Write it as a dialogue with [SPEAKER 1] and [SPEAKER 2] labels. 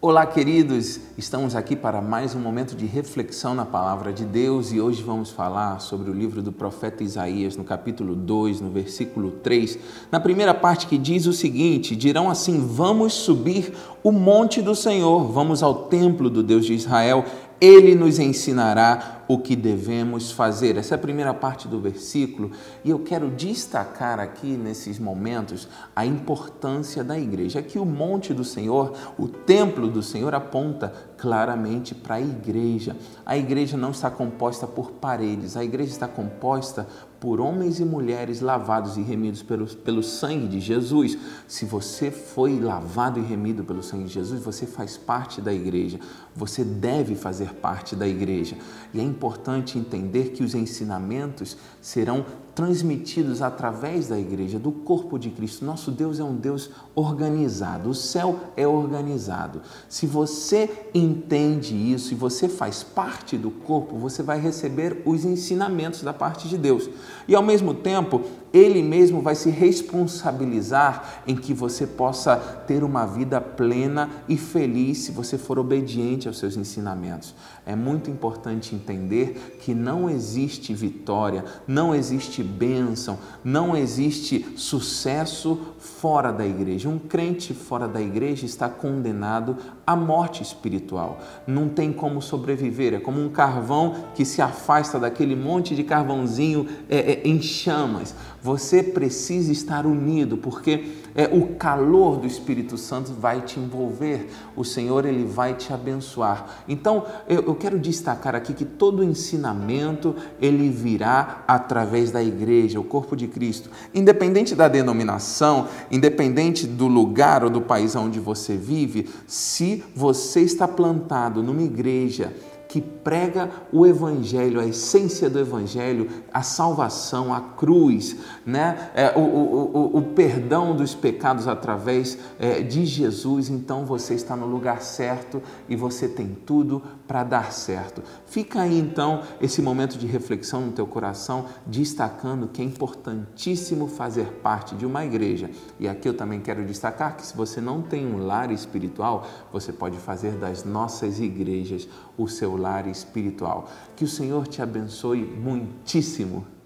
[SPEAKER 1] Olá, queridos! Estamos aqui para mais um momento de reflexão na palavra de Deus e hoje vamos falar sobre o livro do profeta Isaías, no capítulo 2, no versículo 3, na primeira parte que diz o seguinte: Dirão assim: Vamos subir o monte do Senhor, vamos ao templo do Deus de Israel, ele nos ensinará o que devemos fazer. Essa é a primeira parte do versículo e eu quero destacar aqui nesses momentos a importância da igreja. Aqui o monte do Senhor, o templo do Senhor aponta claramente para a igreja. A igreja não está composta por paredes, a igreja está composta por homens e mulheres lavados e remidos pelo, pelo sangue de Jesus. Se você foi lavado e remido pelo sangue de Jesus, você faz parte da igreja. Você deve fazer parte da igreja. E é importante entender que os ensinamentos serão transmitidos através da igreja, do corpo de Cristo. Nosso Deus é um Deus organizado, o céu é organizado. Se você entende isso e você faz parte do corpo, você vai receber os ensinamentos da parte de Deus. E ao mesmo tempo, ele mesmo vai se responsabilizar em que você possa ter uma vida plena e feliz se você for obediente aos seus ensinamentos. É muito importante entender que não existe vitória, não existe bênção, não existe sucesso fora da igreja. Um crente fora da igreja está condenado à morte espiritual. Não tem como sobreviver. É como um carvão que se afasta daquele monte de carvãozinho é, é, em chamas. Você precisa estar unido, porque é, o calor do Espírito Santo vai te envolver. O Senhor ele vai te abençoar. Então eu, eu quero destacar aqui que todo ensinamento ele virá através da igreja, o corpo de Cristo, independente da denominação, independente do lugar ou do país onde você vive. Se você está plantado numa igreja que prega o Evangelho, a essência do Evangelho, a salvação, a cruz, né? É, o, o, o, o, perdão dos pecados através é, de Jesus, então você está no lugar certo e você tem tudo para dar certo. Fica aí então esse momento de reflexão no teu coração, destacando que é importantíssimo fazer parte de uma igreja. E aqui eu também quero destacar que se você não tem um lar espiritual, você pode fazer das nossas igrejas o seu lar espiritual. Que o Senhor te abençoe muitíssimo.